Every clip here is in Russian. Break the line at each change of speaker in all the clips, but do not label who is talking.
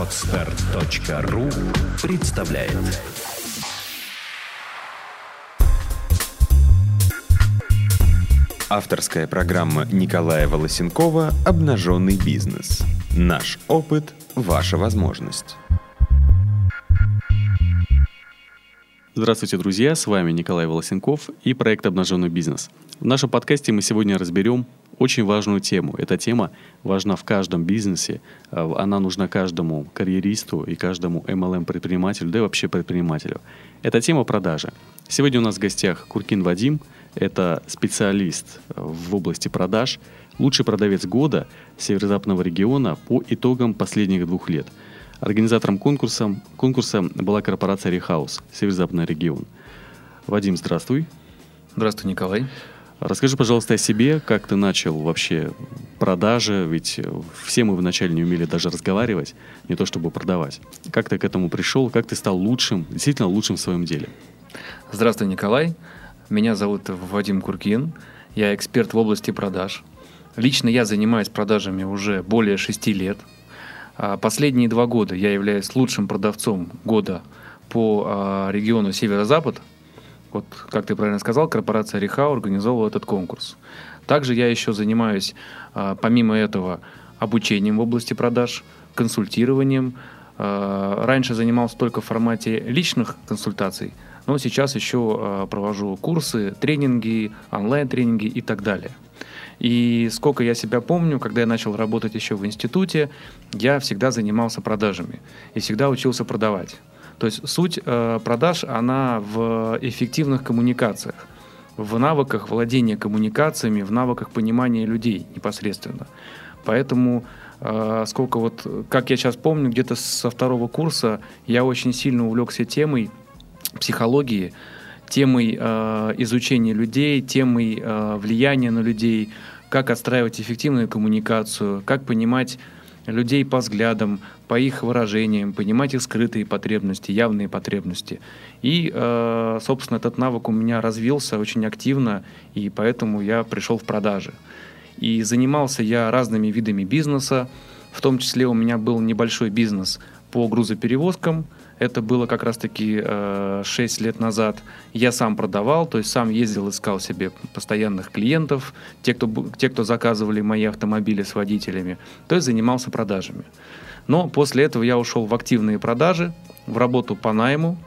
Отстар.ру представляет Авторская программа Николая Волосенкова «Обнаженный бизнес». Наш опыт – ваша возможность.
Здравствуйте, друзья! С вами Николай Волосенков и проект «Обнаженный бизнес». В нашем подкасте мы сегодня разберем очень важную тему. Эта тема важна в каждом бизнесе. А, она нужна каждому карьеристу и каждому MLM-предпринимателю, да и вообще предпринимателю. Это тема продажи. Сегодня у нас в гостях Куркин Вадим. Это специалист а, в области продаж, лучший продавец года северо-западного региона по итогам последних двух лет – Организатором конкурса, конкурса была корпорация Рехаус, Северо-Западный регион. Вадим, здравствуй.
Здравствуй, Николай.
Расскажи, пожалуйста, о себе, как ты начал вообще продажи, ведь все мы вначале не умели даже разговаривать, не то чтобы продавать. Как ты к этому пришел, как ты стал лучшим, действительно лучшим в своем деле?
Здравствуй, Николай. Меня зовут Вадим Куркин. Я эксперт в области продаж. Лично я занимаюсь продажами уже более шести лет – а, последние два года я являюсь лучшим продавцом года по а, региону Северо-Запад. Вот, как ты правильно сказал, корпорация Реха организовала этот конкурс. Также я еще занимаюсь, а, помимо этого, обучением в области продаж, консультированием. Раньше занимался только в формате личных консультаций, но сейчас еще провожу курсы, тренинги, онлайн-тренинги и так далее. И сколько я себя помню, когда я начал работать еще в институте, я всегда занимался продажами и всегда учился продавать. То есть суть э, продаж, она в эффективных коммуникациях, в навыках владения коммуникациями, в навыках понимания людей непосредственно. Поэтому э, сколько вот, как я сейчас помню, где-то со второго курса я очень сильно увлекся темой психологии, темой э, изучения людей, темой э, влияния на людей, как отстраивать эффективную коммуникацию, как понимать людей по взглядам, по их выражениям, понимать их скрытые потребности, явные потребности. И, э, собственно, этот навык у меня развился очень активно, и поэтому я пришел в продажи. И занимался я разными видами бизнеса, в том числе у меня был небольшой бизнес по грузоперевозкам – это было как раз-таки э, 6 лет назад. Я сам продавал, то есть сам ездил, искал себе постоянных клиентов, те, кто, те, кто заказывали мои автомобили с водителями, то есть занимался продажами. Но после этого я ушел в активные продажи, в работу по найму,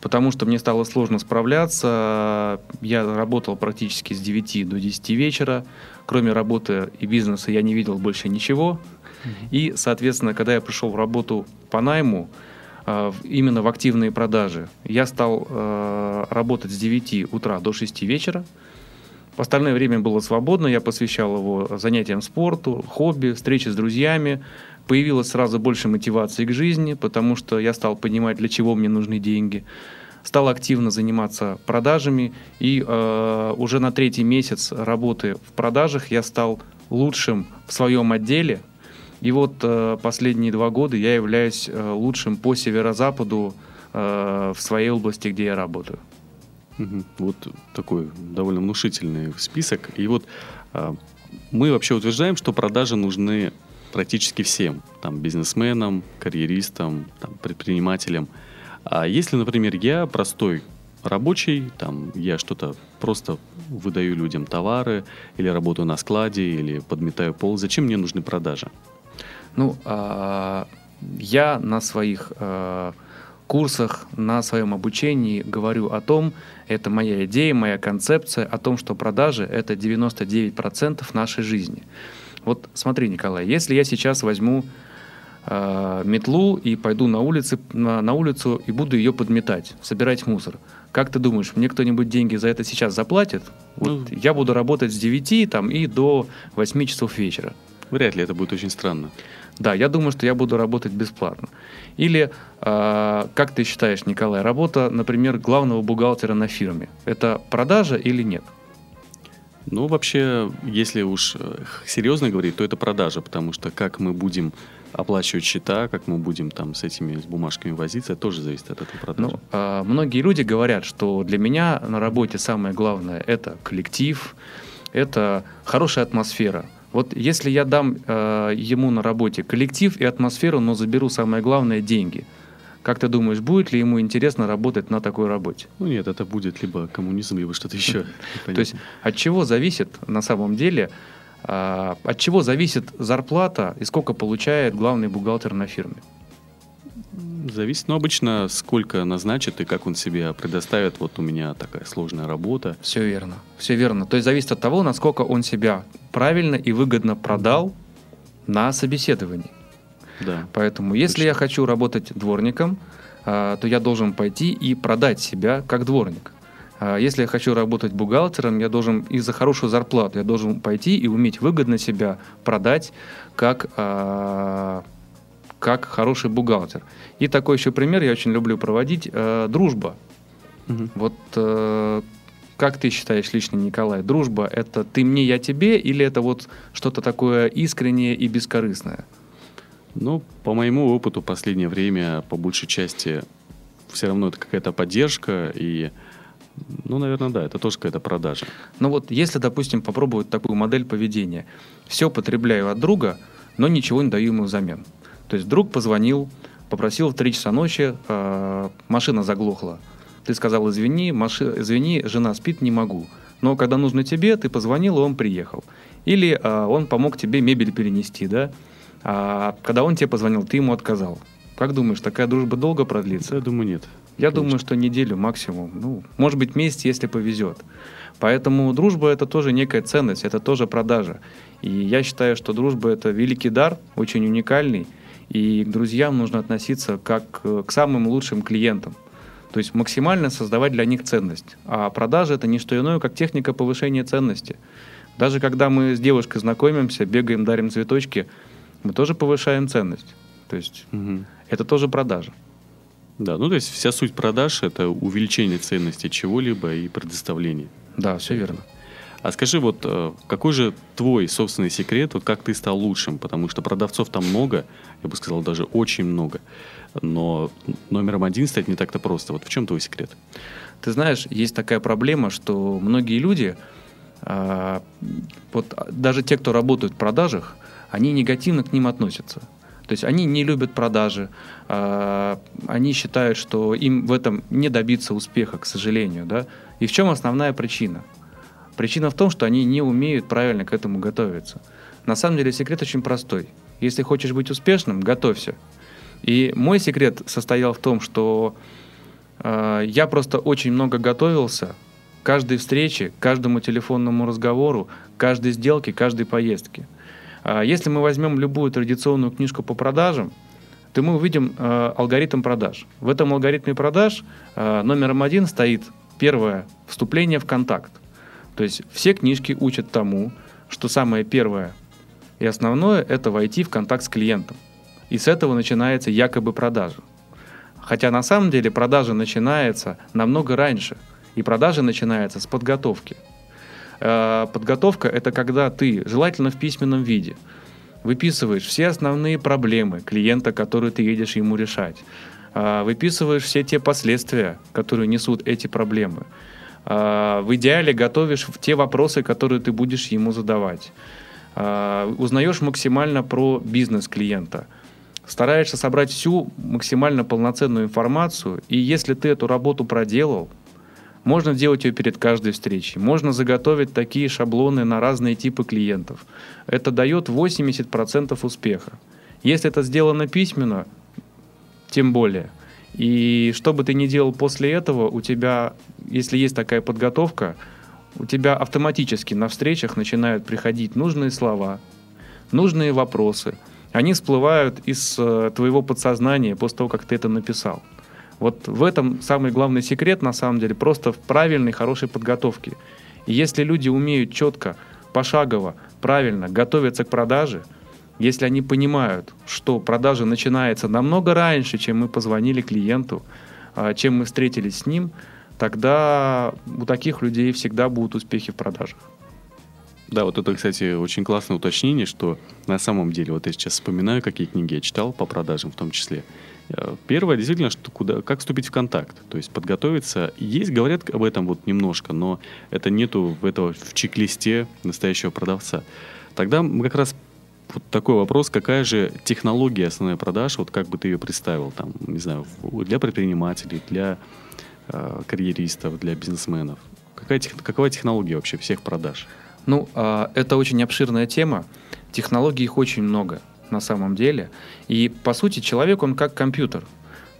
потому что мне стало сложно справляться. Я работал практически с 9 до 10 вечера. Кроме работы и бизнеса я не видел больше ничего. И, соответственно, когда я пришел в работу по найму, Э, именно в активные продажи. Я стал э, работать с 9 утра до 6 вечера. Остальное время было свободно, я посвящал его занятиям спорту, хобби, встрече с друзьями. Появилось сразу больше мотивации к жизни, потому что я стал понимать, для чего мне нужны деньги. Стал активно заниматься продажами, и э, уже на третий месяц работы в продажах я стал лучшим в своем отделе – и вот э, последние два года я являюсь э, лучшим по северо-западу э, в своей области, где я работаю.
Вот такой довольно внушительный список. И вот э, мы вообще утверждаем, что продажи нужны практически всем, там, бизнесменам, карьеристам, там, предпринимателям. А если, например, я простой рабочий, там, я что-то просто выдаю людям товары, или работаю на складе, или подметаю пол, зачем мне нужны продажи?
Ну, а, я на своих а, курсах, на своем обучении говорю о том, это моя идея, моя концепция о том, что продажи — это 99% нашей жизни. Вот смотри, Николай, если я сейчас возьму э, метлу и пойду на, улице, на, на улицу и буду ее подметать, собирать мусор, как ты думаешь, мне кто-нибудь деньги за это сейчас заплатит? Вот ну, я буду работать с 9 там, и до 8 часов вечера.
Вряд ли это будет очень странно.
Да, я думаю, что я буду работать бесплатно. Или, э, как ты считаешь, Николай, работа, например, главного бухгалтера на фирме, это продажа или нет?
Ну, вообще, если уж э, серьезно говорить, то это продажа, потому что как мы будем оплачивать счета, как мы будем там с этими с бумажками возиться, тоже зависит от этой продажи.
Ну, э, многие люди говорят, что для меня на работе самое главное это коллектив, это хорошая атмосфера. Вот если я дам э, ему на работе коллектив и атмосферу, но заберу самое главное деньги, как ты думаешь, будет ли ему интересно работать на такой работе?
Ну нет, это будет либо коммунизм, либо что-то еще.
То есть от чего зависит на самом деле, э, от чего зависит зарплата и сколько получает главный бухгалтер на фирме?
Зависит, но обычно сколько назначит и как он себе предоставит. Вот у меня такая сложная работа.
Все верно, все верно. То есть зависит от того, насколько он себя правильно и выгодно продал на собеседовании.
Да.
Поэтому, если Точно. я хочу работать дворником, а, то я должен пойти и продать себя как дворник. А, если я хочу работать бухгалтером, я должен из за хорошую зарплату, я должен пойти и уметь выгодно себя продать как а, как хороший бухгалтер. И такой еще пример я очень люблю проводить. Дружба. Угу. Вот э, как ты считаешь лично, Николай, дружба — это ты мне, я тебе, или это вот что-то такое искреннее и бескорыстное?
Ну, по моему опыту, последнее время, по большей части, все равно это какая-то поддержка и ну, наверное, да, это тоже какая-то продажа.
Ну вот, если, допустим, попробовать такую модель поведения, все потребляю от друга, но ничего не даю ему взамен. То есть друг позвонил, попросил в 3 часа ночи, э, машина заглохла. Ты сказал, извини, маши, извини, жена спит, не могу. Но когда нужно тебе, ты позвонил, и он приехал. Или э, он помог тебе мебель перенести, да? А когда он тебе позвонил, ты ему отказал. Как думаешь, такая дружба долго продлится?
Я думаю, нет.
Я Конечно. думаю, что неделю максимум. Ну, может быть, месяц, если повезет. Поэтому дружба это тоже некая ценность, это тоже продажа. И я считаю, что дружба это великий дар, очень уникальный. И к друзьям нужно относиться как к самым лучшим клиентам. То есть максимально создавать для них ценность. А продажа это не что иное, как техника повышения ценности. Даже когда мы с девушкой знакомимся, бегаем, дарим цветочки, мы тоже повышаем ценность. То есть угу. это тоже продажа.
Да, ну то есть вся суть продаж это увеличение ценности чего-либо и предоставление.
Да, все верно.
А скажи, вот э, какой же твой собственный секрет, вот как ты стал лучшим? Потому что продавцов там много, я бы сказал, даже очень много. Но номером один стать не так-то просто. Вот в чем твой секрет?
Ты знаешь, есть такая проблема, что многие люди, а, вот даже те, кто работают в продажах, они негативно к ним относятся. То есть они не любят продажи, а, они считают, что им в этом не добиться успеха, к сожалению. Да? И в чем основная причина? Причина в том, что они не умеют правильно к этому готовиться. На самом деле секрет очень простой. Если хочешь быть успешным, готовься. И мой секрет состоял в том, что э, я просто очень много готовился к каждой встрече, каждому телефонному разговору, каждой сделке, каждой поездке. Э, если мы возьмем любую традиционную книжку по продажам, то мы увидим э, алгоритм продаж. В этом алгоритме продаж э, номером один стоит первое вступление в контакт. То есть все книжки учат тому, что самое первое и основное – это войти в контакт с клиентом. И с этого начинается якобы продажа. Хотя на самом деле продажа начинается намного раньше. И продажа начинается с подготовки. Э, подготовка – это когда ты, желательно в письменном виде, выписываешь все основные проблемы клиента, которые ты едешь ему решать. Э, выписываешь все те последствия, которые несут эти проблемы. А, в идеале готовишь те вопросы, которые ты будешь ему задавать. Узнаешь максимально про бизнес клиента. Стараешься собрать всю максимально полноценную информацию, и если ты эту работу проделал, можно делать ее перед каждой встречей. Можно заготовить такие шаблоны на разные типы клиентов. Это дает 80% успеха. Если это сделано письменно, тем более – и что бы ты ни делал после этого, у тебя, если есть такая подготовка, у тебя автоматически на встречах начинают приходить нужные слова, нужные вопросы. Они всплывают из э, твоего подсознания после того, как ты это написал. Вот в этом самый главный секрет, на самом деле, просто в правильной, хорошей подготовке. И если люди умеют четко, пошагово, правильно готовиться к продаже – если они понимают, что продажа начинается намного раньше, чем мы позвонили клиенту, а, чем мы встретились с ним, тогда у таких людей всегда будут успехи в продажах.
Да, вот это, кстати, очень классное уточнение, что на самом деле, вот я сейчас вспоминаю, какие книги я читал по продажам в том числе. Э, первое, действительно, что куда, как вступить в контакт, то есть подготовиться. Есть, говорят об этом вот немножко, но это нету этого в чек-листе настоящего продавца. Тогда мы как раз вот такой вопрос, какая же технология основной продаж, вот как бы ты ее представил, там, не знаю, для предпринимателей, для э, карьеристов, для бизнесменов? Какая, какова технология вообще всех продаж?
Ну, э, это очень обширная тема. Технологий их очень много на самом деле. И, по сути, человек, он как компьютер.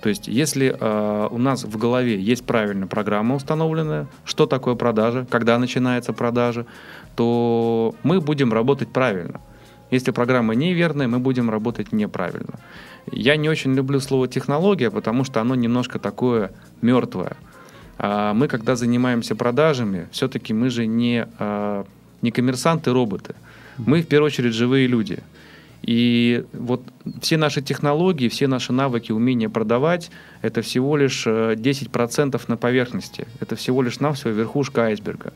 То есть, если э, у нас в голове есть правильная программа установленная, что такое продажа, когда начинается продажа, то мы будем работать правильно. Если программа неверная, мы будем работать неправильно. Я не очень люблю слово технология, потому что оно немножко такое мертвое. А мы, когда занимаемся продажами, все-таки мы же не, а, не коммерсанты-роботы. Мы, в первую очередь, живые люди. И вот все наши технологии, все наши навыки, умения продавать, это всего лишь 10% э, на поверхности. Это всего лишь навсего верхушка айсберга.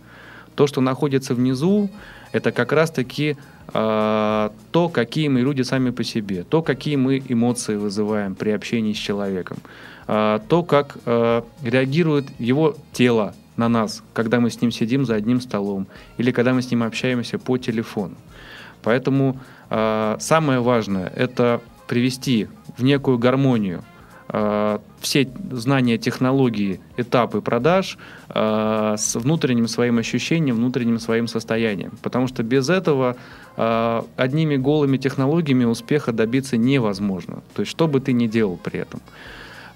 То, что находится внизу, это как раз-таки э, то, какие мы люди сами по себе, то, какие мы эмоции вызываем при общении с человеком, э, то, как э, реагирует его тело на нас, когда мы с ним сидим за одним столом или когда мы с ним общаемся по телефону. Поэтому э, самое важное – это привести в некую гармонию Э, все знания технологии, этапы продаж э, с внутренним своим ощущением, внутренним своим состоянием. Потому что без этого э, одними голыми технологиями успеха добиться невозможно. То есть что бы ты ни делал при этом.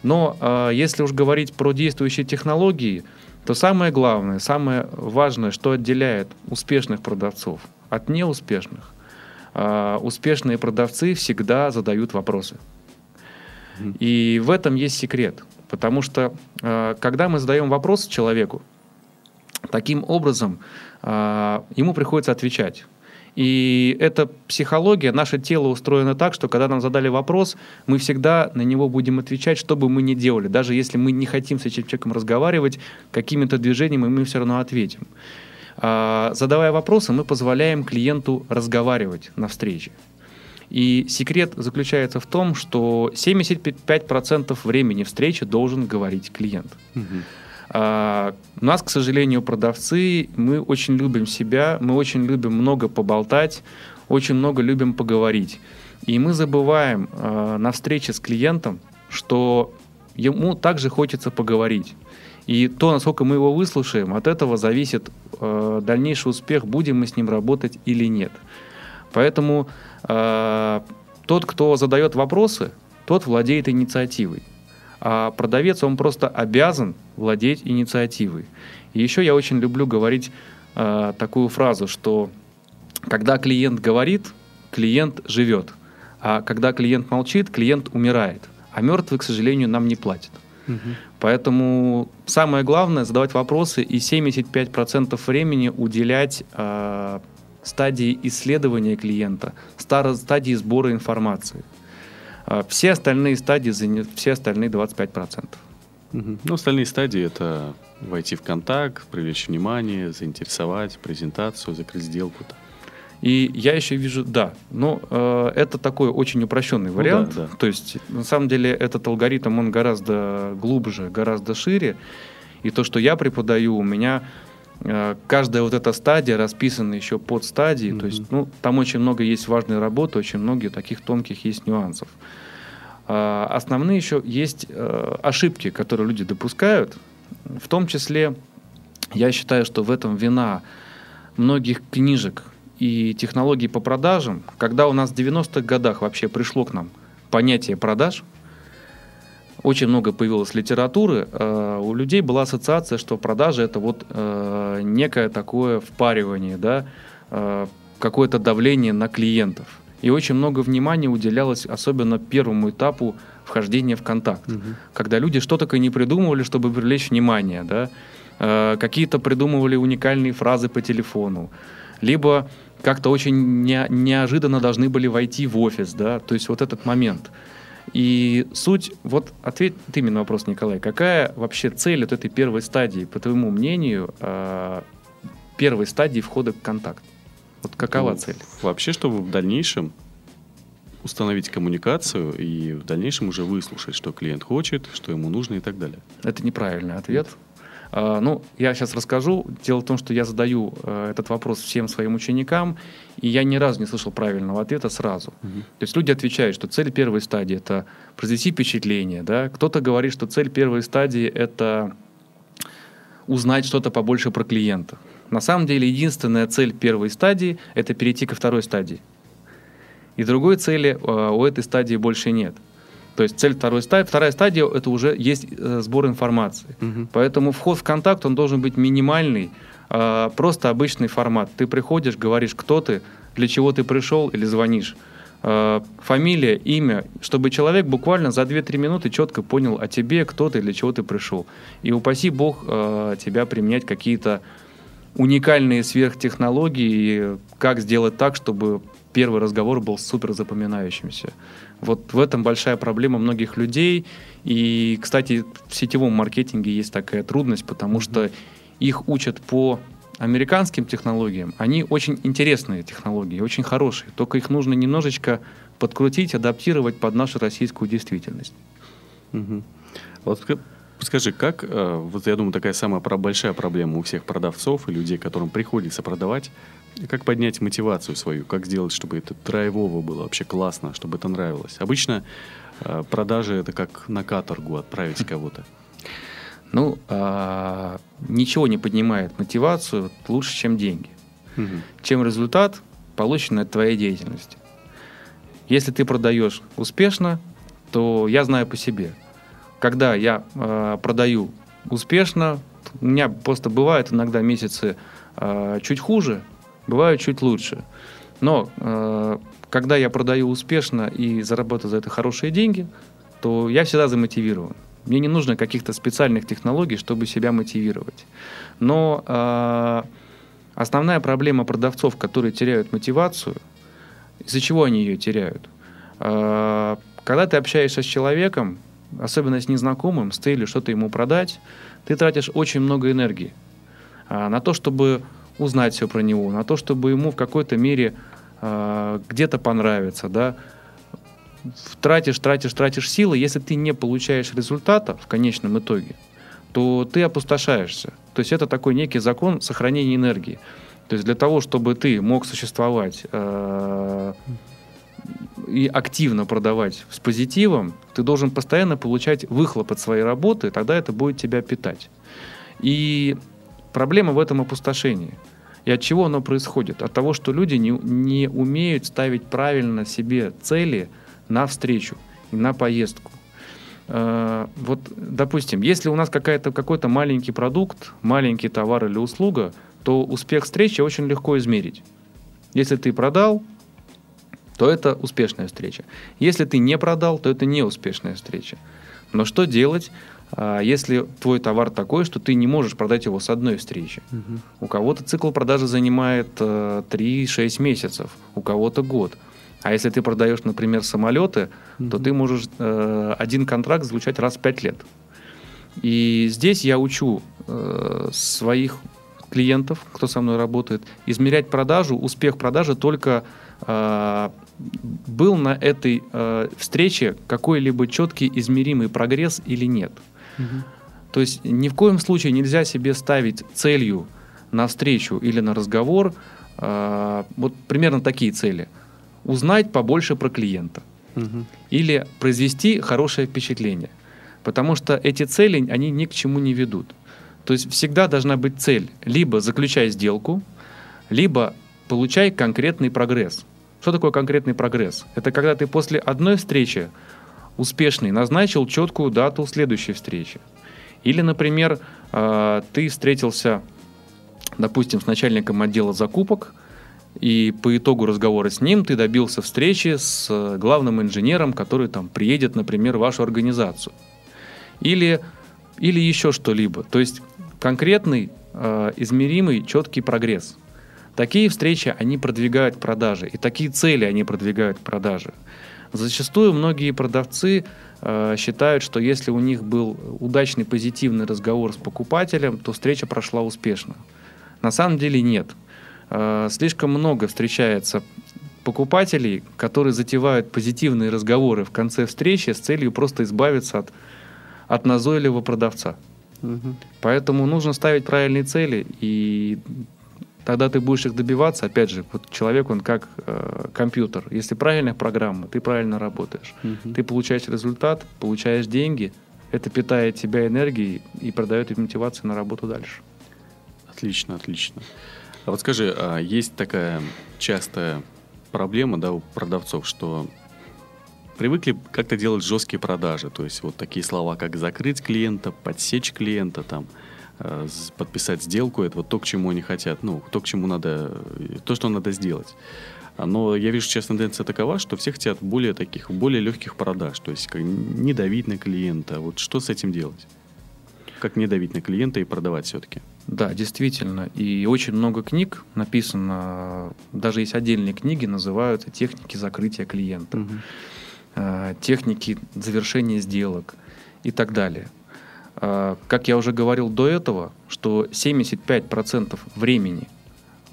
Но если уж говорить про действующие технологии, то самое главное, самое важное, что отделяет успешных продавцов от неуспешных, успешные продавцы всегда задают вопросы. И в этом есть секрет. Потому что, э, когда мы задаем вопрос человеку, таким образом э, ему приходится отвечать. И эта психология, наше тело устроено так, что когда нам задали вопрос, мы всегда на него будем отвечать, что бы мы ни делали. Даже если мы не хотим с этим человеком разговаривать, какими-то движениями мы все равно ответим. А, задавая вопросы, мы позволяем клиенту разговаривать на встрече. И секрет заключается в том, что 75% времени встречи должен говорить клиент. Угу. А, у нас, к сожалению, продавцы, мы очень любим себя, мы очень любим много поболтать, очень много любим поговорить. И мы забываем а, на встрече с клиентом, что ему также хочется поговорить. И то, насколько мы его выслушаем, от этого зависит э, дальнейший успех, будем мы с ним работать или нет. Поэтому э, тот, кто задает вопросы, тот владеет инициативой. А продавец, он просто обязан владеть инициативой. И еще я очень люблю говорить э, такую фразу, что когда клиент говорит, клиент живет. А когда клиент молчит, клиент умирает. А мертвый, к сожалению, нам не платит. Угу. Поэтому самое главное задавать вопросы и 75% времени уделять э, стадии исследования клиента, стадии сбора информации. А, все остальные стадии, все остальные 25%.
Угу. Ну, остальные стадии это войти в контакт, привлечь внимание, заинтересовать, презентацию, закрыть сделку. -то.
И я еще вижу, да, но э, это такой очень упрощенный вариант. Ну, да, да. То есть, на самом деле, этот алгоритм, он гораздо глубже, гораздо шире. И то, что я преподаю, у меня Э, каждая вот эта стадия расписана еще под стадией, mm-hmm. то есть, ну, там очень много есть важной работы, очень многие таких тонких есть нюансов. А, основные еще есть э, ошибки, которые люди допускают, в том числе, я считаю, что в этом вина многих книжек и технологий по продажам, когда у нас в 90-х годах вообще пришло к нам понятие продаж – очень много появилось литературы, э, у людей была ассоциация, что продажа это вот э, некое такое впаривание, да, э, какое-то давление на клиентов. И очень много внимания уделялось особенно первому этапу вхождения в контакт, угу. когда люди что то не придумывали, чтобы привлечь внимание, да, какие-то придумывали уникальные фразы по телефону, либо как-то очень не, неожиданно должны были войти в офис, да, то есть вот этот момент – и суть, вот ответь ты мне на вопрос, Николай, какая вообще цель вот этой первой стадии, по твоему мнению, э, первой стадии входа в контакт? Вот какова ну, цель?
Вообще, чтобы в дальнейшем установить коммуникацию и в дальнейшем уже выслушать, что клиент хочет, что ему нужно и так далее.
Это неправильный ответ. А, ну, я сейчас расскажу. Дело в том, что я задаю э, этот вопрос всем своим ученикам, и я ни разу не слышал правильного ответа сразу. Угу. То есть люди отвечают, что цель первой стадии это произвести впечатление, да. Кто-то говорит, что цель первой стадии это узнать что-то побольше про клиента. На самом деле единственная цель первой стадии это перейти ко второй стадии. И другой цели э, у этой стадии больше нет. То есть цель второй стадии, вторая стадия это уже есть э, сбор информации. Угу. Поэтому вход в контакт он должен быть минимальный, э, просто обычный формат. Ты приходишь, говоришь, кто ты, для чего ты пришел или звонишь. Э, фамилия, имя, чтобы человек буквально за 2-3 минуты четко понял о тебе, кто ты, для чего ты пришел. И упаси Бог э, тебя применять какие-то уникальные сверхтехнологии, как сделать так, чтобы первый разговор был супер запоминающимся. Вот в этом большая проблема многих людей. И, кстати, в сетевом маркетинге есть такая трудность, потому что их учат по американским технологиям. Они очень интересные технологии, очень хорошие. Только их нужно немножечко подкрутить, адаптировать под нашу российскую действительность.
Угу. Вот Скажи, как, э, вот я думаю, такая самая большая проблема у всех продавцов и людей, которым приходится продавать, как поднять мотивацию свою, как сделать, чтобы это драйвово было вообще классно, чтобы это нравилось. Обычно э, продажи это как на каторгу отправить кого-то.
Ну, а, ничего не поднимает мотивацию лучше, чем деньги. Угу. Чем результат, полученный от твоей деятельности. Если ты продаешь успешно, то я знаю по себе – когда я э, продаю успешно, у меня просто бывают иногда месяцы э, чуть хуже, бывают чуть лучше. Но э, когда я продаю успешно и заработаю за это хорошие деньги, то я всегда замотивирован. Мне не нужно каких-то специальных технологий, чтобы себя мотивировать. Но э, основная проблема продавцов, которые теряют мотивацию, из-за чего они ее теряют? Э, когда ты общаешься с человеком, особенно с незнакомым, с целью что-то ему продать, ты тратишь очень много энергии а, на то, чтобы узнать все про него, на то, чтобы ему в какой-то мере а, где-то понравиться, да, тратишь, тратишь, тратишь силы, если ты не получаешь результата в конечном итоге, то ты опустошаешься. То есть это такой некий закон сохранения энергии. То есть для того, чтобы ты мог существовать э, и активно продавать с позитивом, ты должен постоянно получать выхлоп от своей работы, тогда это будет тебя питать. И проблема в этом опустошении. И от чего оно происходит? От того, что люди не, не умеют ставить правильно себе цели на встречу на поездку. Э, вот, допустим, если у нас какая-то, какой-то маленький продукт, маленький товар или услуга, то успех встречи очень легко измерить. Если ты продал, то это успешная встреча. Если ты не продал, то это неуспешная встреча. Но что делать, а, если твой товар такой, что ты не можешь продать его с одной встречи? Угу. У кого-то цикл продажи занимает 3-6 э, месяцев, у кого-то год. А если ты продаешь, например, самолеты, угу. то ты можешь э, один контракт звучать раз в 5 лет. И здесь я учу э, своих клиентов, кто со мной работает, измерять продажу, успех продажи только был на этой э, встрече какой-либо четкий измеримый прогресс или нет. Угу. То есть ни в коем случае нельзя себе ставить целью на встречу или на разговор э, вот примерно такие цели. Узнать побольше про клиента. Угу. Или произвести хорошее впечатление. Потому что эти цели, они ни к чему не ведут. То есть всегда должна быть цель. Либо заключай сделку, либо получай конкретный прогресс. Что такое конкретный прогресс? Это когда ты после одной встречи успешный назначил четкую дату следующей встречи. Или, например, э, ты встретился, допустим, с начальником отдела закупок, и по итогу разговора с ним ты добился встречи с главным инженером, который там приедет, например, в вашу организацию. Или, или еще что-либо. То есть конкретный, э, измеримый, четкий прогресс. Такие встречи, они продвигают продажи, и такие цели они продвигают продажи. Зачастую многие продавцы э, считают, что если у них был удачный позитивный разговор с покупателем, то встреча прошла успешно. На самом деле нет. Э, слишком много встречается покупателей, которые затевают позитивные разговоры в конце встречи с целью просто избавиться от, от назойливого продавца. Угу. Поэтому нужно ставить правильные цели, и тогда ты будешь их добиваться. Опять же, вот человек, он как э, компьютер. Если правильная программа, ты правильно работаешь. Угу. Ты получаешь результат, получаешь деньги, это питает тебя энергией и продает мотивацию на работу дальше.
Отлично, отлично. А вот скажи, а есть такая частая проблема да, у продавцов, что привыкли как-то делать жесткие продажи, то есть вот такие слова, как закрыть клиента, подсечь клиента, там, подписать сделку, это вот то, к чему они хотят, ну, то, к чему надо, то, что надо сделать. Но я вижу сейчас тенденция такова, что все хотят более таких, более легких продаж, то есть как, не давить на клиента. Вот что с этим делать? Как не давить на клиента и продавать все-таки?
Да, действительно. И очень много книг написано, даже есть отдельные книги, называются техники закрытия клиента. Угу. Э, техники завершения сделок и так далее. Э, как я уже говорил до этого, что 75% времени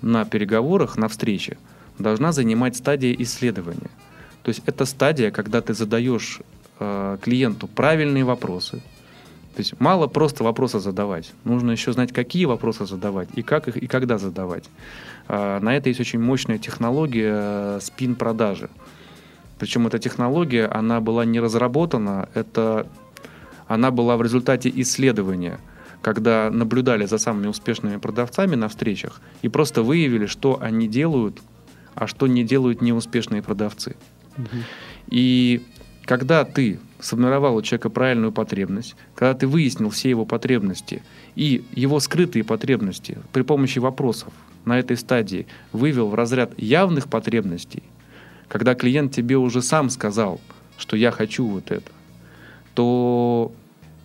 на переговорах, на встрече должна занимать стадия исследования. То есть это стадия, когда ты задаешь э, клиенту правильные вопросы. То есть мало просто вопросы задавать. Нужно еще знать, какие вопросы задавать и как их и когда задавать. На это есть очень мощная технология спин-продажи. Причем эта технология, она была не разработана, это, она была в результате исследования, когда наблюдали за самыми успешными продавцами на встречах и просто выявили, что они делают, а что не делают неуспешные продавцы. Угу. И когда ты сформировал у человека правильную потребность, когда ты выяснил все его потребности и его скрытые потребности при помощи вопросов на этой стадии вывел в разряд явных потребностей – когда клиент тебе уже сам сказал, что я хочу вот это, то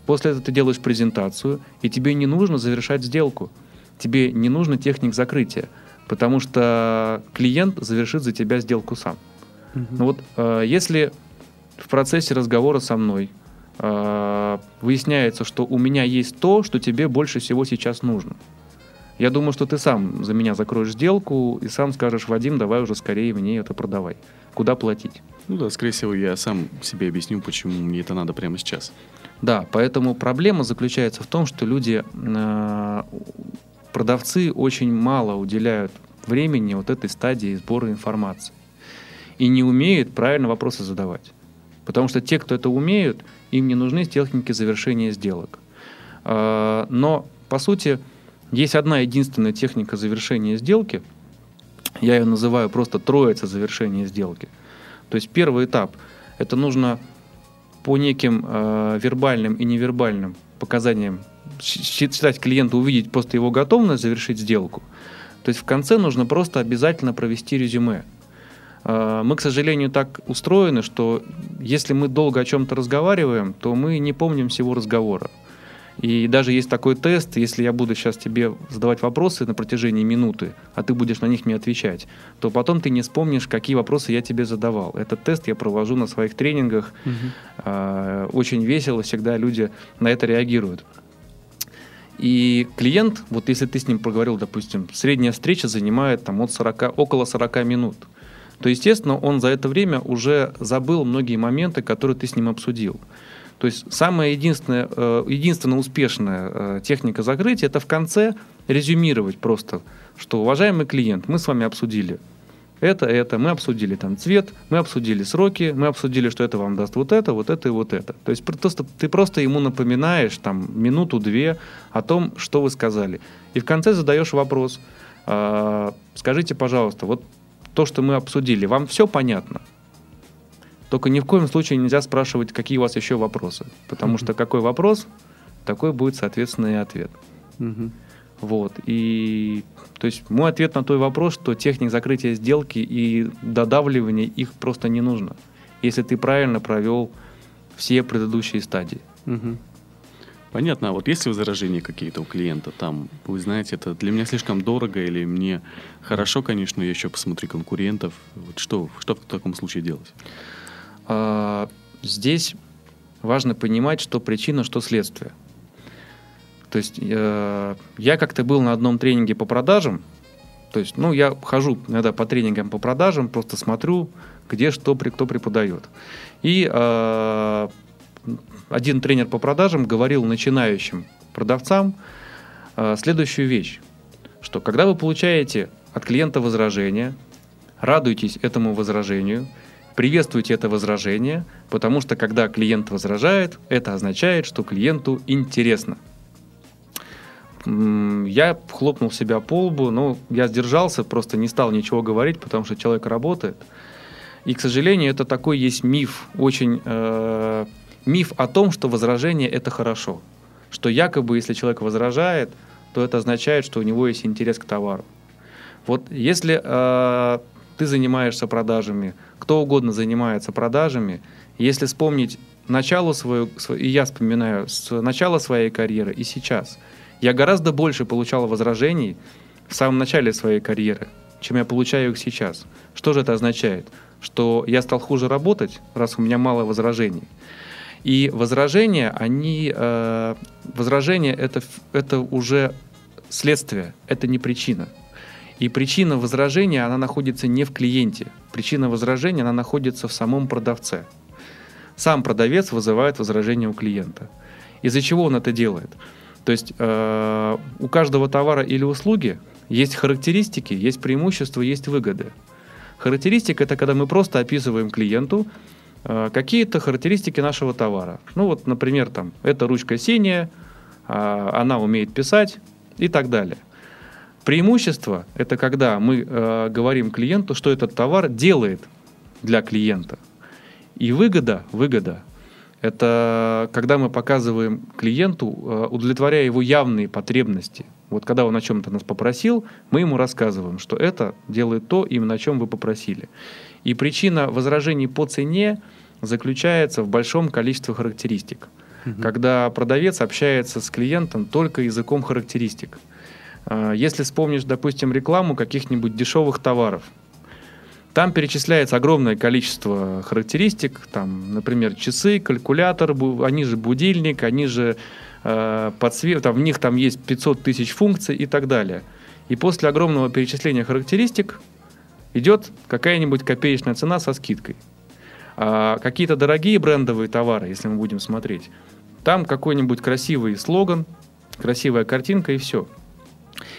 после этого ты делаешь презентацию, и тебе не нужно завершать сделку. Тебе не нужно техник закрытия, потому что клиент завершит за тебя сделку сам. Угу. Ну вот э, если в процессе разговора со мной э, выясняется, что у меня есть то, что тебе больше всего сейчас нужно, я думаю, что ты сам за меня закроешь сделку и сам скажешь, Вадим, давай уже скорее мне это продавай. Куда платить?
Ну да, скорее всего, я сам себе объясню, почему мне это надо прямо сейчас.
Да, поэтому проблема заключается в том, что люди, э, продавцы очень мало уделяют времени вот этой стадии сбора информации и не умеют правильно вопросы задавать. Потому что те, кто это умеют, им не нужны техники завершения сделок. Э, но, по сути, есть одна единственная техника завершения сделки. Я ее называю просто троица завершения сделки. То есть первый этап – это нужно по неким э, вербальным и невербальным показаниям считать клиента, увидеть просто его готовность завершить сделку. То есть в конце нужно просто обязательно провести резюме. Э, мы, к сожалению, так устроены, что если мы долго о чем-то разговариваем, то мы не помним всего разговора. И даже есть такой тест, если я буду сейчас тебе задавать вопросы на протяжении минуты, а ты будешь на них мне отвечать, то потом ты не вспомнишь, какие вопросы я тебе задавал. Этот тест я провожу на своих тренингах. Угу. Очень весело, всегда люди на это реагируют. И клиент, вот если ты с ним проговорил, допустим, средняя встреча занимает там от 40, около 40 минут, то, естественно, он за это время уже забыл многие моменты, которые ты с ним обсудил. То есть самая единственная, э, единственная успешная э, техника закрытия – это в конце резюмировать просто, что, уважаемый клиент, мы с вами обсудили это, это, мы обсудили там цвет, мы обсудили сроки, мы обсудили, что это вам даст вот это, вот это и вот это. То есть просто, ты просто ему напоминаешь там минуту-две о том, что вы сказали. И в конце задаешь вопрос, э, скажите, пожалуйста, вот то, что мы обсудили, вам все понятно? Только ни в коем случае нельзя спрашивать, какие у вас еще вопросы. Потому что какой вопрос, такой будет, соответственно, и ответ. Вот. И то есть мой ответ на твой вопрос, что техник закрытия сделки и додавливания их просто не нужно, если ты правильно провел все предыдущие стадии.
Угу. Понятно. А вот есть возражения какие-то у клиента? Там, вы знаете, это для меня слишком дорого или мне хорошо, конечно, я еще посмотрю конкурентов. Вот что, что в таком случае делать?
А, здесь важно понимать, что причина, что следствие. То есть э, я как-то был на одном тренинге по продажам, то есть, ну, я хожу иногда по тренингам по продажам, просто смотрю, где что, кто преподает. И э, один тренер по продажам говорил начинающим продавцам э, следующую вещь, что когда вы получаете от клиента возражение, радуйтесь этому возражению, приветствуйте это возражение, потому что когда клиент возражает, это означает, что клиенту интересно. Я хлопнул себя по лбу, но я сдержался, просто не стал ничего говорить, потому что человек работает. И, к сожалению, это такой есть миф, очень э, миф о том, что возражение это хорошо. Что якобы, если человек возражает, то это означает, что у него есть интерес к товару. Вот если э, ты занимаешься продажами, кто угодно занимается продажами, если вспомнить начало свою, и я вспоминаю с начала своей карьеры и сейчас, я гораздо больше получал возражений в самом начале своей карьеры, чем я получаю их сейчас. Что же это означает? Что я стал хуже работать, раз у меня мало возражений. И возражения, они, э, возражения это, это уже следствие, это не причина. И причина возражения, она находится не в клиенте. Причина возражения, она находится в самом продавце. Сам продавец вызывает возражение у клиента. Из-за чего он это делает? То есть э, у каждого товара или услуги есть характеристики, есть преимущества, есть выгоды. Характеристика это когда мы просто описываем клиенту э, какие-то характеристики нашего товара. Ну вот, например, там, эта ручка синяя, э, она умеет писать и так далее. Преимущество – это когда мы э, говорим клиенту, что этот товар делает для клиента. И выгода, выгода – это когда мы показываем клиенту, э, удовлетворяя его явные потребности. Вот когда он о чем-то нас попросил, мы ему рассказываем, что это делает то, именно о чем вы попросили. И причина возражений по цене заключается в большом количестве характеристик. Угу. Когда продавец общается с клиентом только языком характеристик – если вспомнишь, допустим, рекламу каких-нибудь дешевых товаров, там перечисляется огромное количество характеристик, там, например, часы, калькулятор, они же будильник, они же э, подсвет, там, в них там есть 500 тысяч функций и так далее. И после огромного перечисления характеристик идет какая-нибудь копеечная цена со скидкой. А какие-то дорогие брендовые товары, если мы будем смотреть, там какой-нибудь красивый слоган, красивая картинка и все –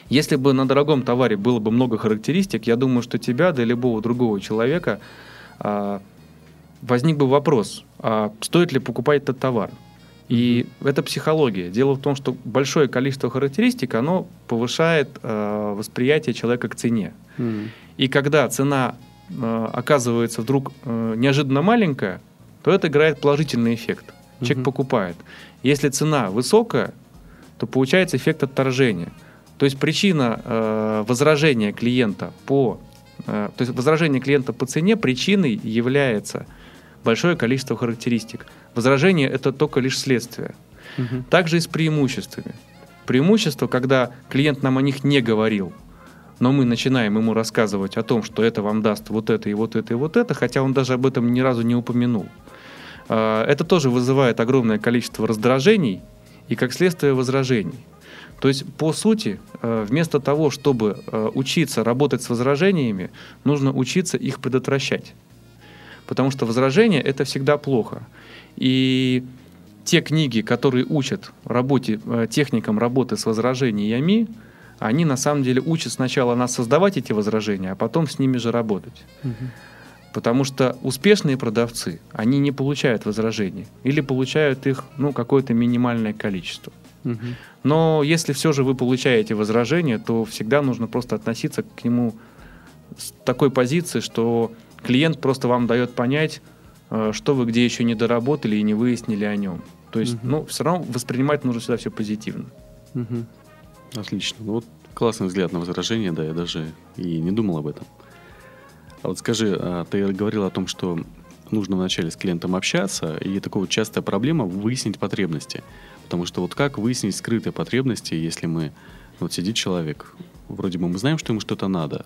если бы на дорогом товаре было бы много характеристик, я думаю, что тебя, да любого другого человека, а, возник бы вопрос, а стоит ли покупать этот товар? И это психология. Дело в том, что большое количество характеристик, оно повышает э, восприятие человека к цене. Mm-hmm. И когда цена э, оказывается вдруг э, неожиданно маленькая, то это играет положительный эффект. Человек mm-hmm. покупает. Если цена высокая, то получается эффект отторжения. То есть причина э, возражения клиента по э, то есть возражение клиента по цене причиной является большое количество характеристик. Возражение это только лишь следствие. Угу. Также и с преимуществами. Преимущество, когда клиент нам о них не говорил, но мы начинаем ему рассказывать о том, что это вам даст вот это и вот это и вот это, хотя он даже об этом ни разу не упомянул. Э, это тоже вызывает огромное количество раздражений и, как следствие, возражений. То есть, по сути, э, вместо того, чтобы э, учиться работать с возражениями, нужно учиться их предотвращать. Потому что возражения — это всегда плохо. И те книги, которые учат работе, э, техникам работы с возражениями, они на самом деле учат сначала нас создавать эти возражения, а потом с ними же работать. Угу. Потому что успешные продавцы, они не получают возражений или получают их ну, какое-то минимальное количество. Но если все же вы получаете возражение, то всегда нужно просто относиться к нему с такой позиции, что клиент просто вам дает понять, э, что вы где еще не доработали и не выяснили о нем. То есть, угу. ну, все равно воспринимать нужно всегда все позитивно.
Угу. Отлично. Ну, вот классный взгляд на возражение, да, я даже и не думал об этом. А вот скажи, а ты говорил о том, что нужно вначале с клиентом общаться, и такая вот частая проблема выяснить потребности. Потому что вот как выяснить скрытые потребности, если мы... Вот сидит человек, вроде бы мы знаем, что ему что-то надо,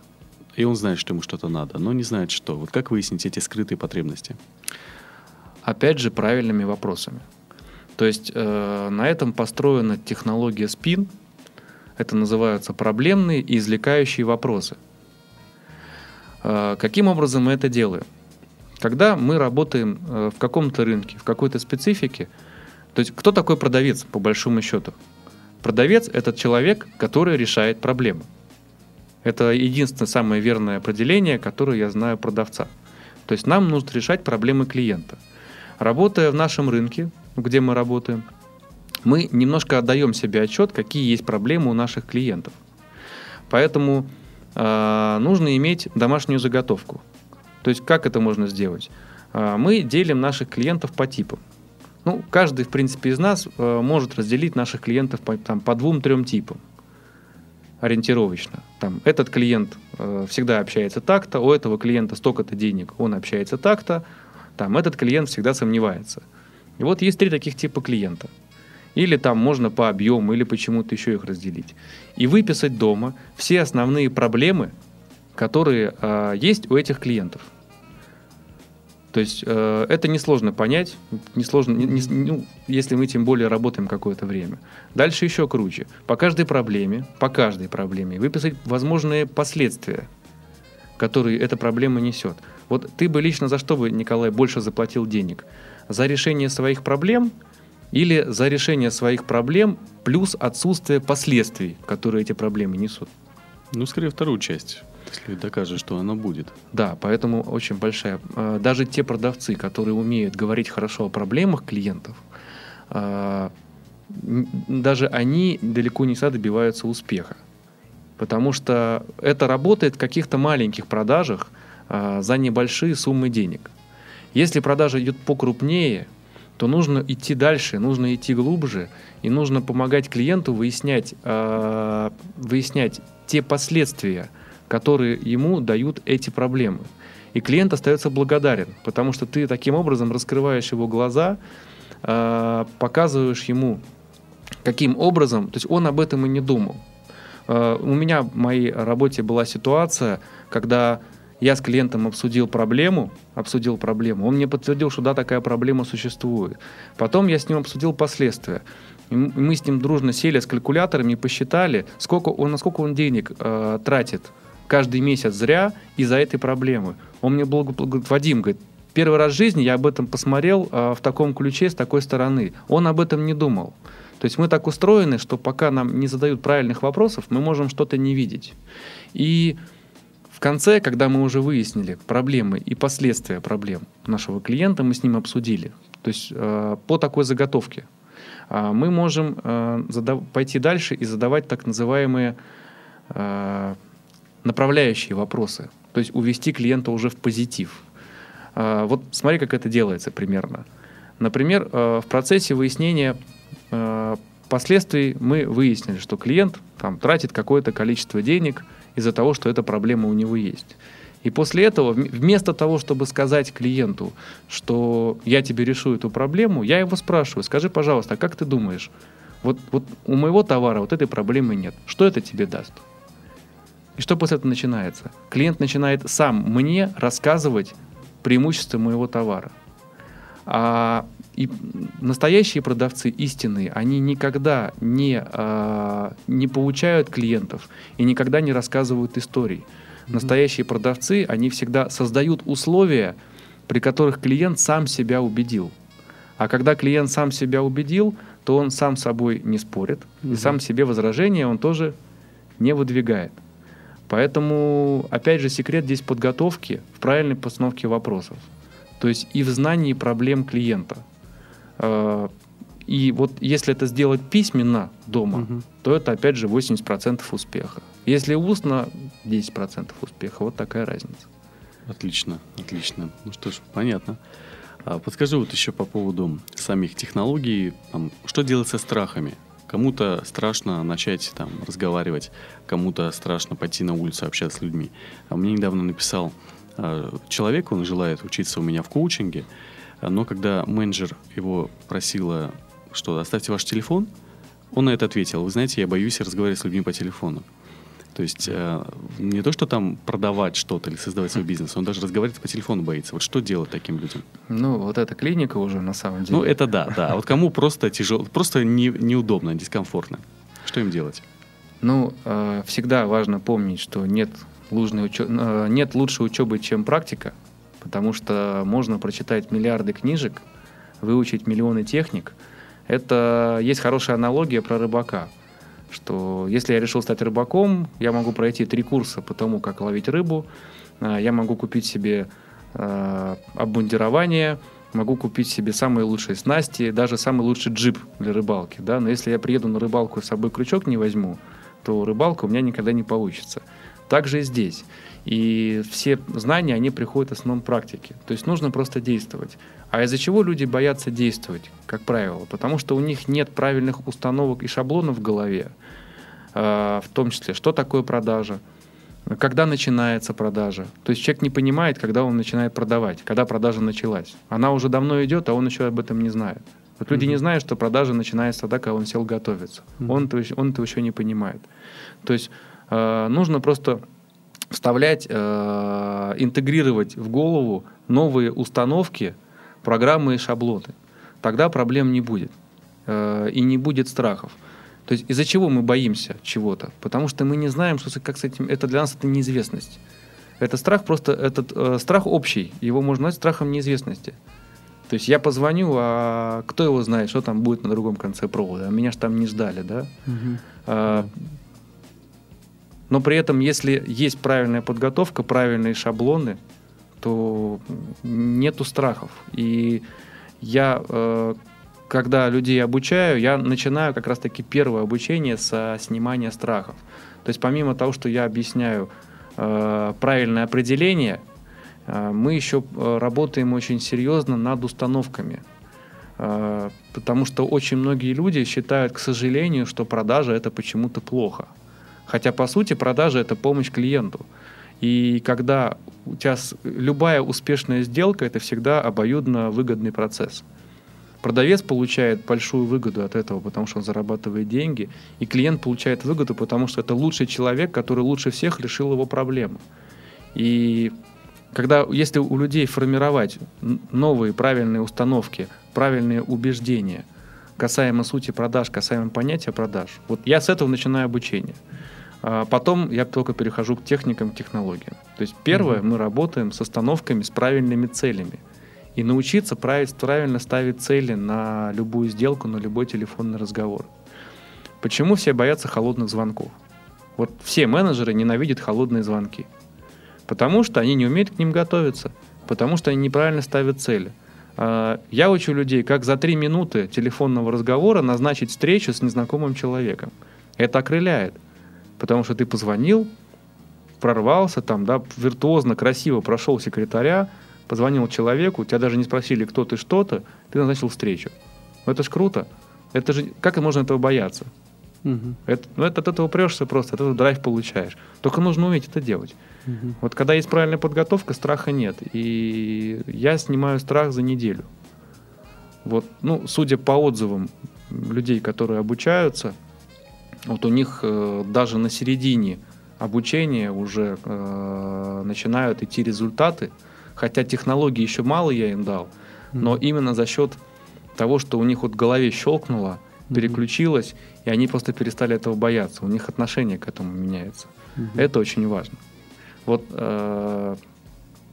и он знает, что ему что-то надо, но не знает, что. Вот как выяснить эти скрытые потребности?
Опять же, правильными вопросами. То есть э, на этом построена технология спин. Это называются проблемные и извлекающие вопросы. Э, каким образом мы это делаем? Когда мы работаем э, в каком-то рынке, в какой-то специфике, то есть кто такой продавец, по большому счету? Продавец – это человек, который решает проблемы. Это единственное самое верное определение, которое я знаю продавца. То есть нам нужно решать проблемы клиента. Работая в нашем рынке, где мы работаем, мы немножко отдаем себе отчет, какие есть проблемы у наших клиентов. Поэтому э, нужно иметь домашнюю заготовку. То есть как это можно сделать? Э, мы делим наших клиентов по типам. Ну, каждый, в принципе, из нас э, может разделить наших клиентов по, там, по двум-трем типам ориентировочно. Там, этот клиент э, всегда общается так-то, у этого клиента столько-то денег, он общается так-то, там, этот клиент всегда сомневается. И вот есть три таких типа клиента. Или там можно по объему, или почему-то еще их разделить. И выписать дома все основные проблемы, которые э, есть у этих клиентов – то есть э, это несложно понять, несложно, не, не, ну, если мы тем более работаем какое-то время. Дальше еще круче. По каждой проблеме, по каждой проблеме выписать возможные последствия, которые эта проблема несет. Вот ты бы лично за что бы, Николай, больше заплатил денег? За решение своих проблем или за решение своих проблем плюс отсутствие последствий, которые эти проблемы несут?
Ну, скорее вторую часть. Если докажешь, что она будет.
Да, поэтому очень большая. А, даже те продавцы, которые умеют говорить хорошо о проблемах клиентов, а, даже они далеко не всегда добиваются успеха. Потому что это работает в каких-то маленьких продажах а, за небольшие суммы денег. Если продажа идет покрупнее, то нужно идти дальше, нужно идти глубже, и нужно помогать клиенту выяснять, выяснять те последствия, которые ему дают эти проблемы. И клиент остается благодарен, потому что ты таким образом раскрываешь его глаза, э, показываешь ему, каким образом, то есть он об этом и не думал. Э, у меня в моей работе была ситуация, когда я с клиентом обсудил проблему, обсудил проблему, он мне подтвердил, что да, такая проблема существует. Потом я с ним обсудил последствия. И мы с ним дружно сели с калькуляторами и посчитали, сколько он, насколько он денег э, тратит каждый месяц зря из-за этой проблемы. Он мне был, Вадим, говорит, первый раз в жизни я об этом посмотрел э, в таком ключе, с такой стороны. Он об этом не думал. То есть мы так устроены, что пока нам не задают правильных вопросов, мы можем что-то не видеть. И в конце, когда мы уже выяснили проблемы и последствия проблем нашего клиента, мы с ним обсудили. То есть э, по такой заготовке э, мы можем э, пойти дальше и задавать так называемые э, направляющие вопросы, то есть увести клиента уже в позитив. А, вот смотри, как это делается примерно. Например, а, в процессе выяснения а, последствий мы выяснили, что клиент там, тратит какое-то количество денег из-за того, что эта проблема у него есть. И после этого, вместо того, чтобы сказать клиенту, что я тебе решу эту проблему, я его спрашиваю, скажи, пожалуйста, а как ты думаешь, вот, вот у моего товара вот этой проблемы нет, что это тебе даст? И что после этого начинается? Клиент начинает сам мне рассказывать преимущества моего товара. А, и настоящие продавцы истинные, они никогда не, а, не получают клиентов и никогда не рассказывают историй. Настоящие продавцы, они всегда создают условия, при которых клиент сам себя убедил. А когда клиент сам себя убедил, то он сам собой не спорит, mm-hmm. и сам себе возражения он тоже не выдвигает. Поэтому, опять же, секрет здесь подготовки в правильной постановке вопросов. То есть и в знании проблем клиента. А, и вот если это сделать письменно дома, угу. то это опять же 80% успеха. Если устно, 10% успеха. Вот такая разница.
Отлично, отлично. Ну что ж, понятно. А подскажи вот еще по поводу самих технологий, там, что делать со страхами? Кому-то страшно начать там разговаривать, кому-то страшно пойти на улицу общаться с людьми. А мне недавно написал э, человек, он желает учиться у меня в коучинге, но когда менеджер его просила, что оставьте ваш телефон, он на это ответил, вы знаете, я боюсь разговаривать с людьми по телефону. То есть э, не то, что там продавать что-то или создавать свой бизнес, он даже разговаривать по телефону боится. Вот что делать таким людям?
Ну, вот эта клиника уже на самом деле.
Ну, это да, да. А вот кому просто тяжело, просто не, неудобно, дискомфортно. Что им делать?
Ну, э, всегда важно помнить, что нет, учеб... э, нет лучшей учебы, чем практика, потому что можно прочитать миллиарды книжек, выучить миллионы техник. Это есть хорошая аналогия про рыбака – что если я решил стать рыбаком, я могу пройти три курса по тому, как ловить рыбу, э, я могу купить себе э, обмундирование, могу купить себе самые лучшие снасти, даже самый лучший джип для рыбалки. Да? Но если я приеду на рыбалку и с собой крючок не возьму, то рыбалка у меня никогда не получится. Так же и здесь. И все знания, они приходят в основном практике. То есть нужно просто действовать. А из-за чего люди боятся действовать, как правило? Потому что у них нет правильных установок и шаблонов в голове, а, в том числе, что такое продажа, когда начинается продажа. То есть человек не понимает, когда он начинает продавать, когда продажа началась. Она уже давно идет, а он еще об этом не знает. Вот люди mm-hmm. не знают, что продажа начинается тогда, когда он сел готовиться. Mm-hmm. Он, он это еще не понимает. То есть э, нужно просто вставлять, э, интегрировать в голову новые установки, программы и шаблоны. Тогда проблем не будет. Э, и не будет страхов. То есть из-за чего мы боимся чего-то? Потому что мы не знаем, что как с этим. Это для нас это неизвестность. Это страх просто этот э, страх общий. Его можно назвать страхом неизвестности. То есть я позвоню, а кто его знает, что там будет на другом конце провода? А меня же там не ждали, да? Угу. А, но при этом, если есть правильная подготовка, правильные шаблоны, то нету страхов. И я, э, когда людей обучаю, я начинаю как раз-таки первое обучение со снимания страхов. То есть помимо того, что я объясняю э, правильное определение, э, мы еще работаем очень серьезно над установками. Потому что очень многие люди считают, к сожалению, что продажа это почему-то плохо. Хотя, по сути, продажа — это помощь клиенту. И когда у тебя любая успешная сделка — это всегда обоюдно выгодный процесс. Продавец получает большую выгоду от этого, потому что он зарабатывает деньги, и клиент получает выгоду, потому что это лучший человек, который лучше всех решил его проблему. И когда, если у людей формировать новые правильные установки, правильные убеждения касаемо сути продаж, касаемо понятия продаж, вот я с этого начинаю обучение. А потом я только перехожу к техникам, к технологиям. То есть первое, mm-hmm. мы работаем с остановками, с правильными целями. И научиться правильно ставить цели на любую сделку, на любой телефонный разговор. Почему все боятся холодных звонков? Вот все менеджеры ненавидят холодные звонки. Потому что они не умеют к ним готовиться. Потому что они неправильно ставят цели. А, я учу людей, как за три минуты телефонного разговора назначить встречу с незнакомым человеком. Это окрыляет. Потому что ты позвонил, прорвался там, да, виртуозно, красиво прошел секретаря, позвонил человеку, тебя даже не спросили, кто ты, что-то, ты назначил встречу. Ну это ж круто. Это же, как можно этого бояться? Угу. Это, ну, это, от этого прешься просто, от этого драйв получаешь. Только нужно уметь это делать. Угу. Вот когда есть правильная подготовка, страха нет. И я снимаю страх за неделю. Вот, ну, судя по отзывам людей, которые обучаются, вот у них э, даже на середине обучения уже э, начинают идти результаты, хотя технологии еще мало я им дал, но именно за счет того, что у них вот в голове щелкнуло, переключилось, и они просто перестали этого бояться, у них отношение к этому меняется. Mm-hmm. Это очень важно. Вот, э,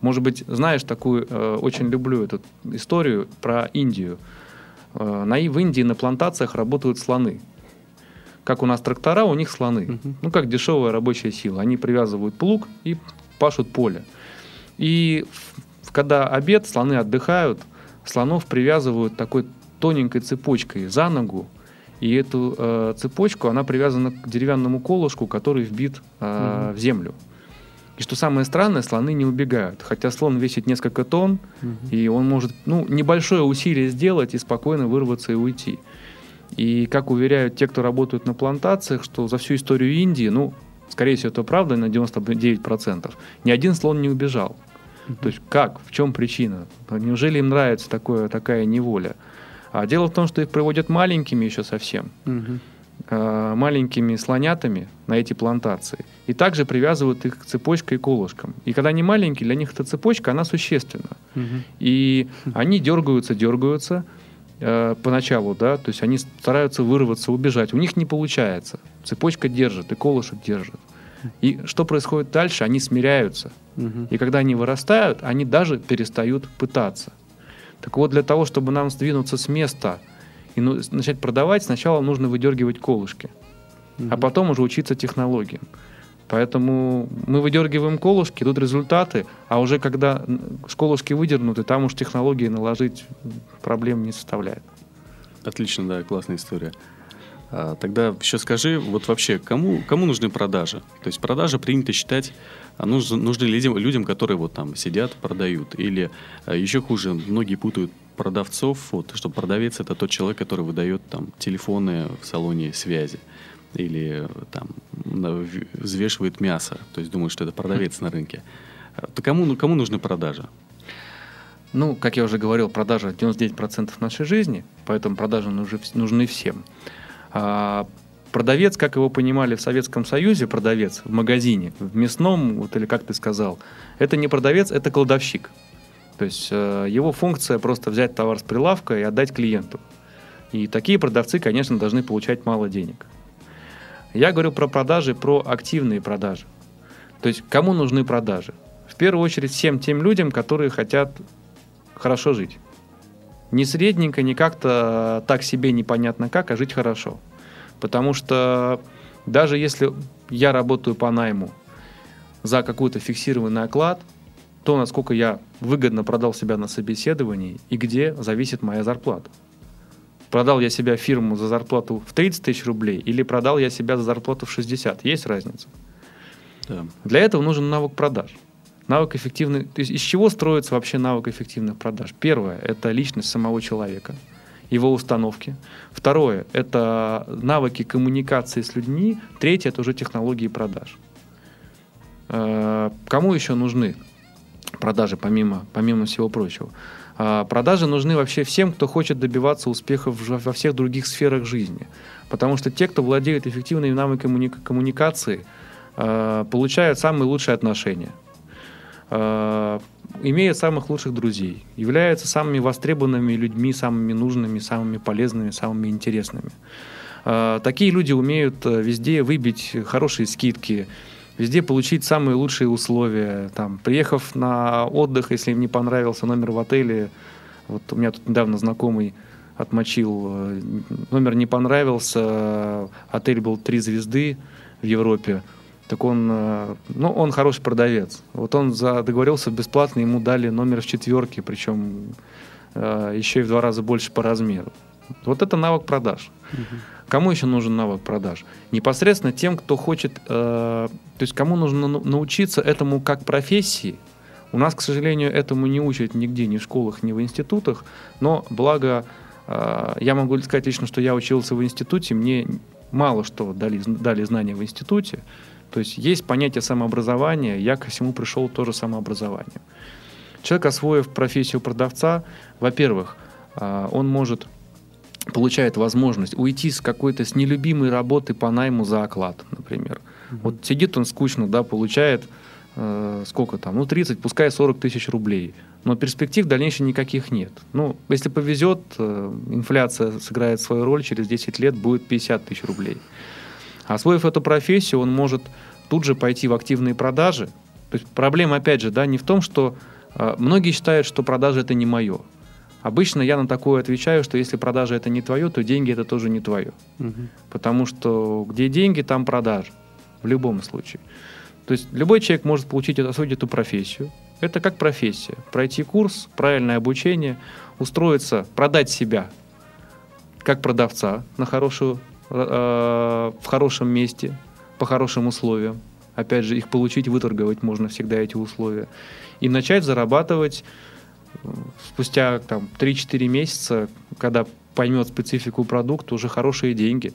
может быть, знаешь такую, э, очень люблю эту историю про Индию. Э, на, в Индии на плантациях работают слоны. Как у нас трактора, у них слоны. Угу. Ну, как дешевая рабочая сила. Они привязывают плуг и пашут поле. И когда обед, слоны отдыхают, слонов привязывают такой тоненькой цепочкой за ногу, и эту э, цепочку, она привязана к деревянному колышку, который вбит э, угу. в землю. И что самое странное, слоны не убегают. Хотя слон весит несколько тонн, угу. и он может ну, небольшое усилие сделать и спокойно вырваться и уйти. И как уверяют те, кто работают на плантациях, что за всю историю Индии, ну, скорее всего, это правда на 99%, ни один слон не убежал. Mm-hmm. То есть как, в чем причина? Неужели им нравится такое, такая неволя? А дело в том, что их приводят маленькими еще совсем. Mm-hmm. Э, маленькими слонятами на эти плантации. И также привязывают их цепочкой и колышком. И когда они маленькие, для них эта цепочка, она существенна. Угу. И они дергаются, дергаются, э, поначалу, да, то есть они стараются вырваться, убежать. У них не получается. Цепочка держит, и колышек держит. И что происходит дальше? Они смиряются. Угу. И когда они вырастают, они даже перестают пытаться. Так вот, для того, чтобы нам сдвинуться с места и ну, начать продавать, сначала нужно выдергивать колышки. угу. а потом уже учиться технологиям. Поэтому мы выдергиваем колышки, тут результаты, а уже когда колышки выдернуты, там уж технологии наложить проблем не составляет.
Отлично, да, классная история. А, тогда еще скажи, вот вообще, кому, кому нужны продажи? То есть продажи принято считать а нужны, нужны людям, людям, которые вот там сидят, продают. Или а, еще хуже, многие путают продавцов, вот, что продавец это тот человек, который выдает там телефоны в салоне связи или там взвешивает мясо, то есть думают, что это продавец на рынке. То кому, ну, кому нужны продажи?
Ну, как я уже говорил, продажа 99% нашей жизни, поэтому продажи нужны, нужны всем. А, продавец, как его понимали в Советском Союзе, продавец в магазине, в мясном, вот или как ты сказал, это не продавец, это кладовщик. То есть э, его функция просто взять товар с прилавка и отдать клиенту. И такие продавцы, конечно, должны получать мало денег. Я говорю про продажи, про активные продажи. То есть кому нужны продажи? В первую очередь всем тем людям, которые хотят хорошо жить. Не средненько, не как-то так себе непонятно как, а жить хорошо. Потому что даже если я работаю по найму за какой-то фиксированный оклад, то, насколько я выгодно продал себя на собеседовании и где зависит моя зарплата. Продал я себя фирму за зарплату в 30 тысяч рублей или продал я себя за зарплату в 60? Есть разница? Да. Для этого нужен навык продаж. Навык эффективный. То есть из чего строится вообще навык эффективных продаж? Первое – это личность самого человека, его установки. Второе – это навыки коммуникации с людьми. Третье – это уже технологии продаж. Э, кому еще нужны продажи, помимо, помимо всего прочего? А, продажи нужны вообще всем, кто хочет добиваться успехов во всех других сферах жизни. Потому что те, кто владеет эффективными навыками коммуникации, а, получают самые лучшие отношения, а, имеют самых лучших друзей, являются самыми востребованными людьми, самыми нужными, самыми полезными, самыми интересными. Такие люди умеют э, везде выбить хорошие скидки, везде получить самые лучшие условия. Там, приехав на отдых, если им не понравился номер в отеле, вот у меня тут недавно знакомый отмочил, э, номер не понравился, отель был три звезды в Европе, так он, э, ну, он хороший продавец. Вот он за, договорился бесплатно, ему дали номер в четверке, причем э, еще и в два раза больше по размеру. Вот это навык продаж. Угу. Кому еще нужен навык продаж? Непосредственно тем, кто хочет, э, то есть кому нужно научиться этому как профессии. У нас, к сожалению, этому не учат нигде, ни в школах, ни в институтах, но благо э, я могу сказать лично, что я учился в институте, мне мало что дали, дали знания в институте. То есть есть понятие самообразования, я ко всему пришел тоже самообразованию. Человек, освоив профессию продавца, во-первых, э, он может получает возможность уйти с какой-то с нелюбимой работы по найму за оклад, например. Mm-hmm. Вот сидит он скучно, да, получает э, сколько там, ну 30, пускай 40 тысяч рублей, но перспектив дальнейших никаких нет. Ну, если повезет, э, инфляция сыграет свою роль, через 10 лет будет 50 тысяч рублей. Освоив эту профессию, он может тут же пойти в активные продажи. То есть проблема, опять же, да, не в том, что э, многие считают, что продажи это не мое. Обычно я на такое отвечаю, что если продажа это не твое, то деньги это тоже не твое. Угу. Потому что где деньги, там продажа. В любом случае. То есть любой человек может получить, освоить эту профессию. Это как профессия. Пройти курс, правильное обучение, устроиться, продать себя как продавца на хорошую, э, в хорошем месте, по хорошим условиям. Опять же, их получить, выторговать можно всегда эти условия. И начать зарабатывать спустя там, 3-4 месяца, когда поймет специфику продукта, уже хорошие деньги.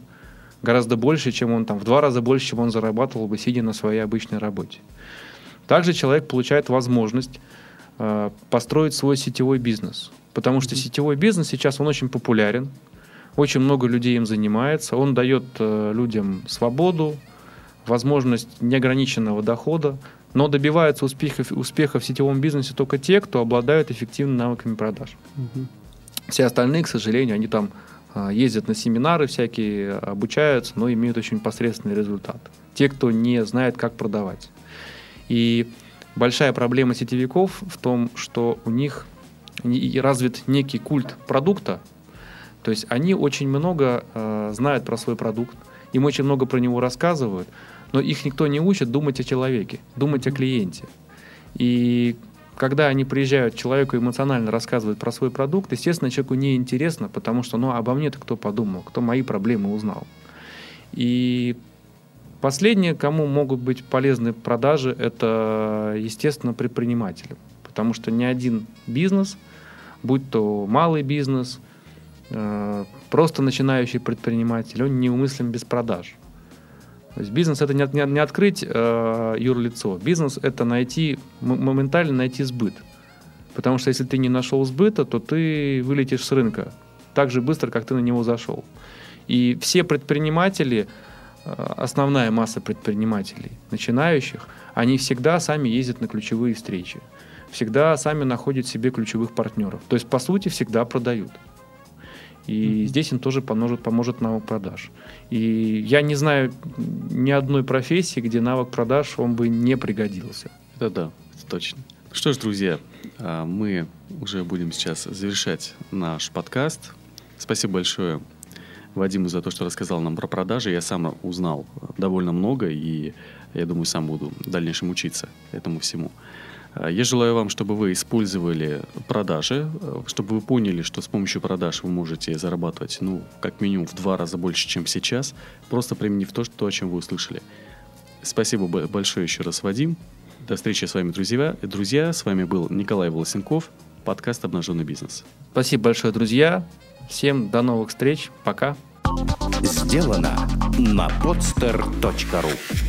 Гораздо больше, чем он там, в два раза больше, чем он зарабатывал бы, сидя на своей обычной работе. Также человек получает возможность э, построить свой сетевой бизнес. Потому что сетевой бизнес сейчас, он очень популярен, очень много людей им занимается, он дает э, людям свободу, возможность неограниченного дохода, но добиваются успехов, успеха в сетевом бизнесе только те, кто обладают эффективными навыками продаж. Угу. Все остальные, к сожалению, они там а, ездят на семинары всякие, обучаются, но имеют очень посредственный результат. Те, кто не знает, как продавать. И большая проблема сетевиков в том, что у них развит некий культ продукта, то есть они очень много э, знают про свой продукт, им очень много про него рассказывают, но их никто не учит думать о человеке, думать о клиенте. И когда они приезжают, человеку эмоционально рассказывают про свой продукт, естественно, человеку неинтересно, потому что, ну, обо мне-то кто подумал, кто мои проблемы узнал. И последнее, кому могут быть полезны продажи, это, естественно, предприниматели. Потому что ни один бизнес, будь то малый бизнес, э, просто начинающий предприниматель, он не умыслим без продаж. То есть бизнес это не, не, не открыть э, юрлицо. Бизнес это найти, моментально найти сбыт. Потому что если ты не нашел сбыта, то ты вылетишь с рынка так же быстро, как ты на него зашел. И все предприниматели, э, основная масса предпринимателей, начинающих, они всегда сами ездят на ключевые встречи. Всегда сами находят себе ключевых партнеров. То есть, по сути, всегда продают. И mm-hmm. здесь им тоже поможет, поможет навык продаж. И я не знаю ни одной профессии, где навык продаж он бы не пригодился.
Это да, это точно. Что ж, друзья, а, мы уже будем сейчас завершать наш подкаст. Спасибо большое Вадиму за то, что рассказал нам про продажи. Я сам узнал довольно много, и я думаю, сам буду в дальнейшем учиться этому всему. Э, я желаю вам, чтобы вы использовали продажи, э, чтобы вы поняли, что с помощью продаж вы можете зарабатывать, ну, как минимум в два раза больше, чем сейчас, просто применив то, что, о чем вы услышали. Спасибо большое еще раз, Вадим. До встречи с вами, друзья. Друзья, с вами был Николай Волосенков, подкаст «Обнаженный бизнес».
Спасибо большое, друзья. Всем до новых встреч. Пока.
Сделано на podster.ru